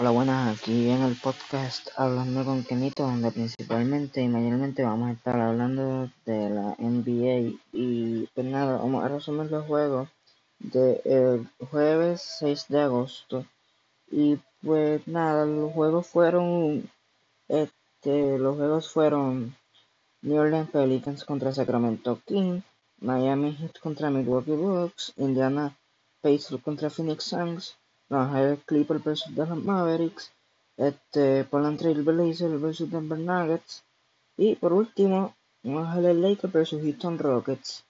Hola, buenas, aquí en el podcast Hablando con Kenito, donde principalmente y mayormente vamos a estar hablando de la NBA. Y pues nada, vamos a resumir los juegos del jueves 6 de agosto. Y pues nada, los juegos fueron, este, los juegos fueron New Orleans Pelicans contra Sacramento Kings, Miami Heat contra Milwaukee Bucks, Indiana Pacers contra Phoenix Suns, los Ángeles Clippers versus Dallas Mavericks, este, Portland Trail Blazers versus Denver Nuggets y por último Los Ángeles Lakers versus Houston Rockets.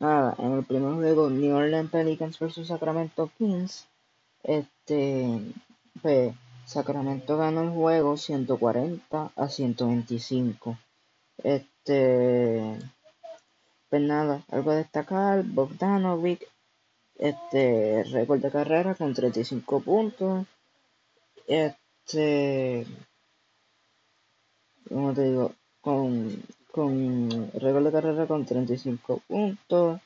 Nada, en el primer juego New Orleans Pelicans versus Sacramento Kings, este, pues Sacramento ganó el juego 140 a 125. Este, pues nada, algo a destacar, Bogdanovic este récord de carrera con 35 puntos. Este, como te digo, con, con récord de carrera con 35 puntos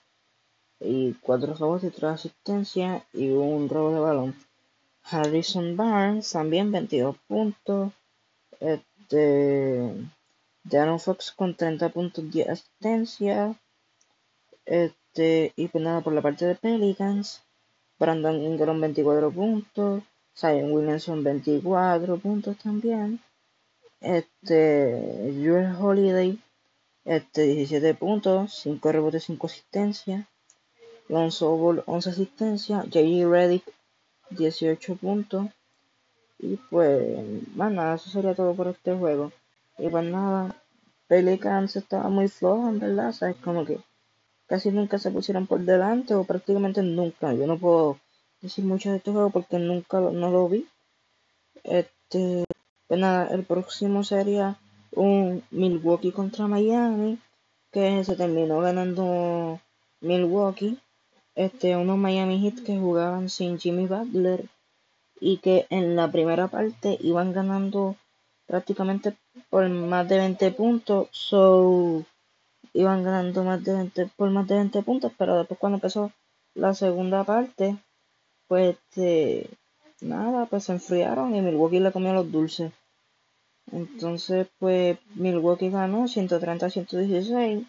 y 4 robos y 3 asistencias y un robo de balón. Harrison Barnes también 22 puntos. Este, Darren Fox con 30 puntos, 10 asistencias. Este, y pues nada, por la parte de Pelicans, Brandon Ingram 24 puntos, Zion Williamson 24 puntos también. Este, Holiday, este, 17 puntos, 5 rebotes, 5 asistencias. Lonzo Ball, 11 asistencias. J.J. Reddick, 18 puntos. Y pues, nada, eso sería todo por este juego. Y pues nada, Pelicans estaba muy flojo, en verdad, ¿sabes? Como que casi nunca se pusieron por delante o prácticamente nunca. Yo no puedo decir mucho de este juego porque nunca no lo vi. Este, pues nada, el próximo sería un Milwaukee contra Miami, que se terminó ganando Milwaukee. Este, unos Miami Heat que jugaban sin Jimmy Butler y que en la primera parte iban ganando prácticamente por más de 20 puntos. So, iban ganando más de 20, por más de 20 puntos, pero después cuando empezó la segunda parte, pues este, nada, pues se enfriaron y Milwaukee le comió los dulces. Entonces, pues Milwaukee ganó 130 a 116.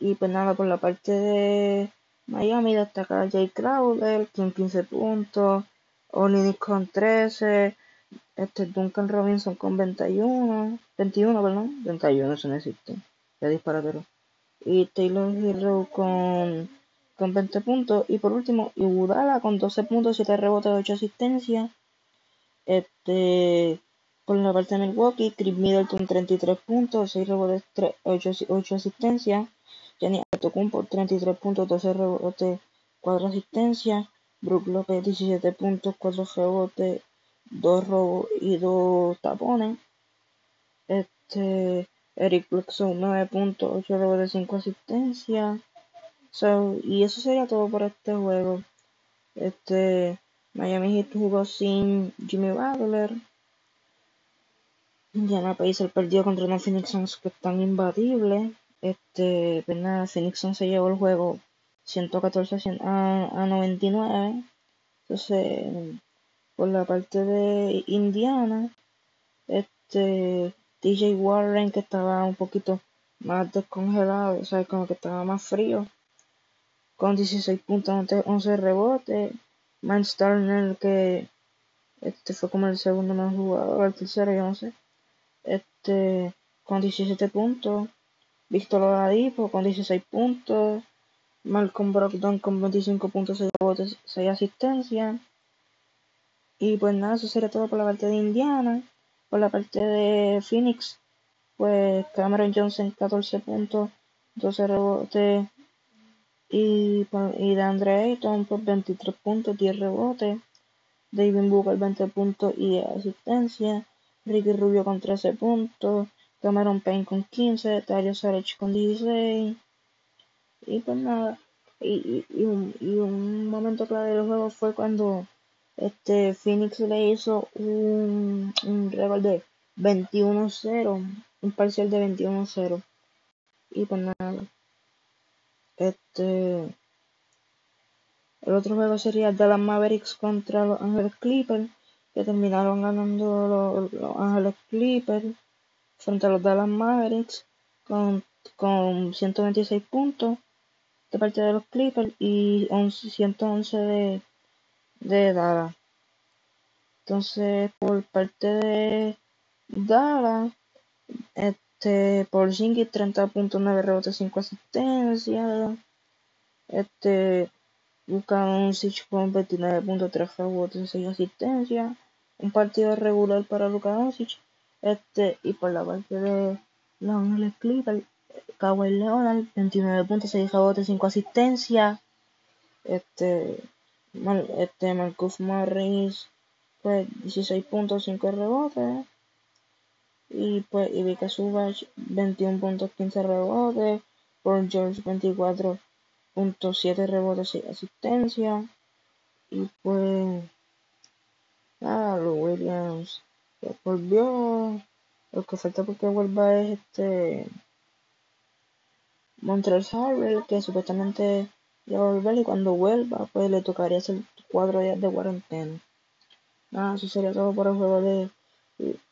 Y pues nada, por la parte de Miami destaca Jay Crowder con 15 puntos, Olinik con 13, este Duncan Robinson con 21, 21, perdón, 21 eso no existe de disparadero. Y Taylor Hero con, con 20 puntos. Y por último, Iguodala con 12 puntos, 7 rebotes, 8 asistencias. Este, por la parte de Milwaukee, Chris Middleton 33 puntos, 6 rebotes, 3, 8, 8 asistencias. Jenny por 33 puntos, 12 rebotes, 4 asistencias. Brook Lopez 17 puntos, 4 rebotes, 2 robos y 2 tapones. Este, Eric Bledsoe 9 puntos, 8 de 5 asistencias. Y eso sería todo por este juego. Este Miami Heat jugó sin Jimmy Butler. Indiana Pacers perdió contra los Phoenix Suns que están imbatibles. Este, pues nada, Phoenix Suns se llevó el juego 114 a, a 99. Entonces, por la parte de Indiana, este DJ Warren que estaba un poquito más descongelado, o sea, como que estaba más frío, con 16 puntos, 11 rebotes. Miles Turner que este fue como el segundo más jugador, el tercero, yo no sé, este con 17 puntos. Víctor Oladipo con 16 puntos. Malcolm Brogdon con 25 puntos, 6 rebotes, 6 asistencias. Y pues nada, eso sería todo por la parte de Indiana. Por la parte de Phoenix, pues Cameron Johnson 14 puntos, 12 rebotes y, y de Andre Ayton por 23 puntos, 10 rebotes. David Booker 20 puntos y asistencia. Ricky Rubio con 13 puntos. Cameron Payne con 15. Dario Saric con 16. Y pues nada. Y, y, y un momento clave del juego fue cuando este Phoenix le hizo un, un de 21-0, un parcial de 21-0. Y pues nada. Este el otro juego sería Dallas Mavericks contra los Angeles Clippers que terminaron ganando los, Ángeles Clippers frente a los Dallas Mavericks con, con 126 puntos de parte de los Clippers y 111 de, de Dallas. Entonces, por parte de Dallas, este, por 30.9 rebotes, 5 asistencias. Este, Sich con 29.3 rebotes, 6 asistencias. Un partido regular para Luka Doncic. Este, y por la parte de Los Ángeles Clippers, Kawhi Leonard, 29.6 rebotes, 5 asistencias. Este, este Marcus Morris, pues 16.5 rebotes. Y pues Ivica Subach 21.15 rebotes. Por George 24.7 rebotes y asistencia. Y pues nada, los Williams volvió. Lo que falta porque vuelva es este Montreal Harvey, que supuestamente va a volver y cuando vuelva pues le tocaría hacer cuatro días de cuarentena. Nada, eso sería todo por el juego de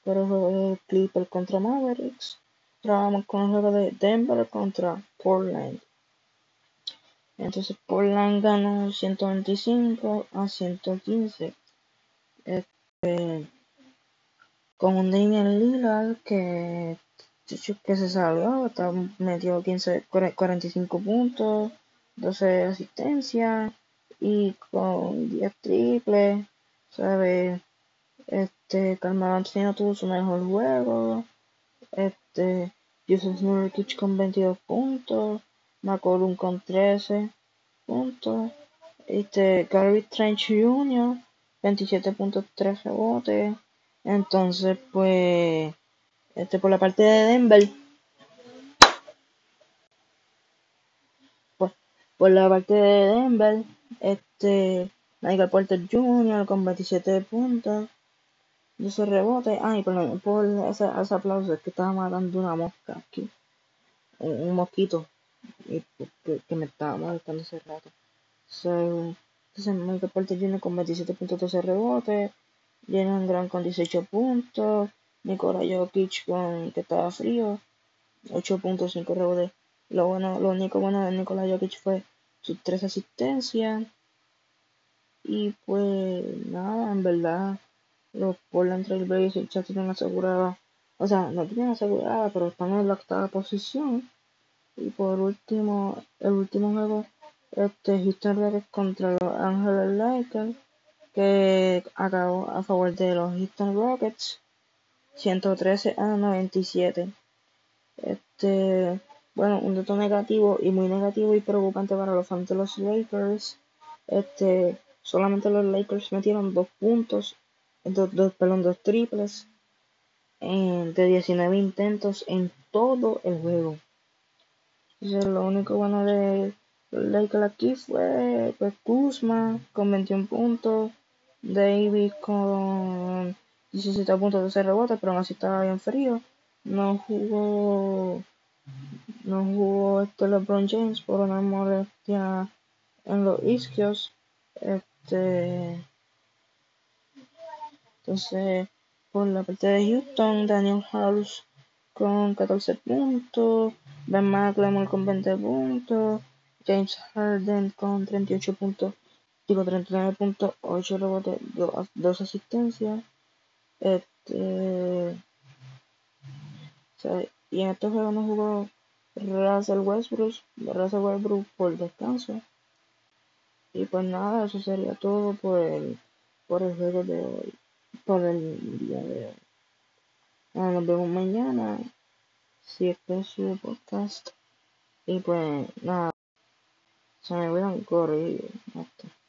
por el juego de Clipper contra Mavericks. Trabajamos con el juego de Denver contra Portland. Entonces Portland ganó 125 a 115. Este, con un Damian Lillard que, que se salió, metió 15, 45 puntos, 12 asistencias y con 10 triples, ¿sabes? Este, Carmelo Anthony tuvo su mejor juego. Este, Joseph Nurkic con 22 puntos. McCollum con 13 puntos. Este, Gary Trench Jr. 27.3 rebotes. Entonces, pues, este, por la parte de Denver, por la parte de Denver, este, Michael Porter Jr. con 27 puntos. 12 rebotes. Ay, perdón, por ese, ese aplauso es que estaba matando una mosca aquí. Un, mosquito. Y, que, me estaba molestando ese rato. So, entonces, Michael Porter Jr. con 27.12 rebotes. Jalen Grant con 18 puntos. Nikola Jokic con que estaba frío. 8.5 rebotes. Lo bueno, lo único bueno de Nikola Jokic fue sus tres asistencias. Y pues nada, en verdad los Portland Trail Blazers ya tienen asegurada, o sea, no tienen asegurada, pero están en la octava posición. Y por último, el último juego, este Houston Rockets contra los Angeles Lakers, que acabó a favor de los Houston Rockets, 113 a 97. Este, bueno, un dato negativo y muy negativo y preocupante para los fans de los Lakers. Este, solamente los Lakers metieron dos puntos dos, dos, dos triples de 19 intentos en todo el juego. lo único bueno de Lakers aquí fue pues, Kuzma con 21 puntos, Davis con 17 puntos de rebotes, pero aún así estaba bien frío. No jugó no jugó este LeBron James por una molestia en los isquios. Este entonces, por la parte de Houston, Daniel House con 14 puntos, Ben McLemore con 20 puntos, James Harden con 38 puntos, digo 39.8 rebotes, 2 asistencias. Este, y en estos juegos no jugó Russell Westbrook, Russell Westbrook por descanso. Y pues nada, eso sería todo por el, por el juego de hoy por el día de hoy. nos vemos mañana. Si es que su podcast. Y pues nada. Se me a correr. Hasta.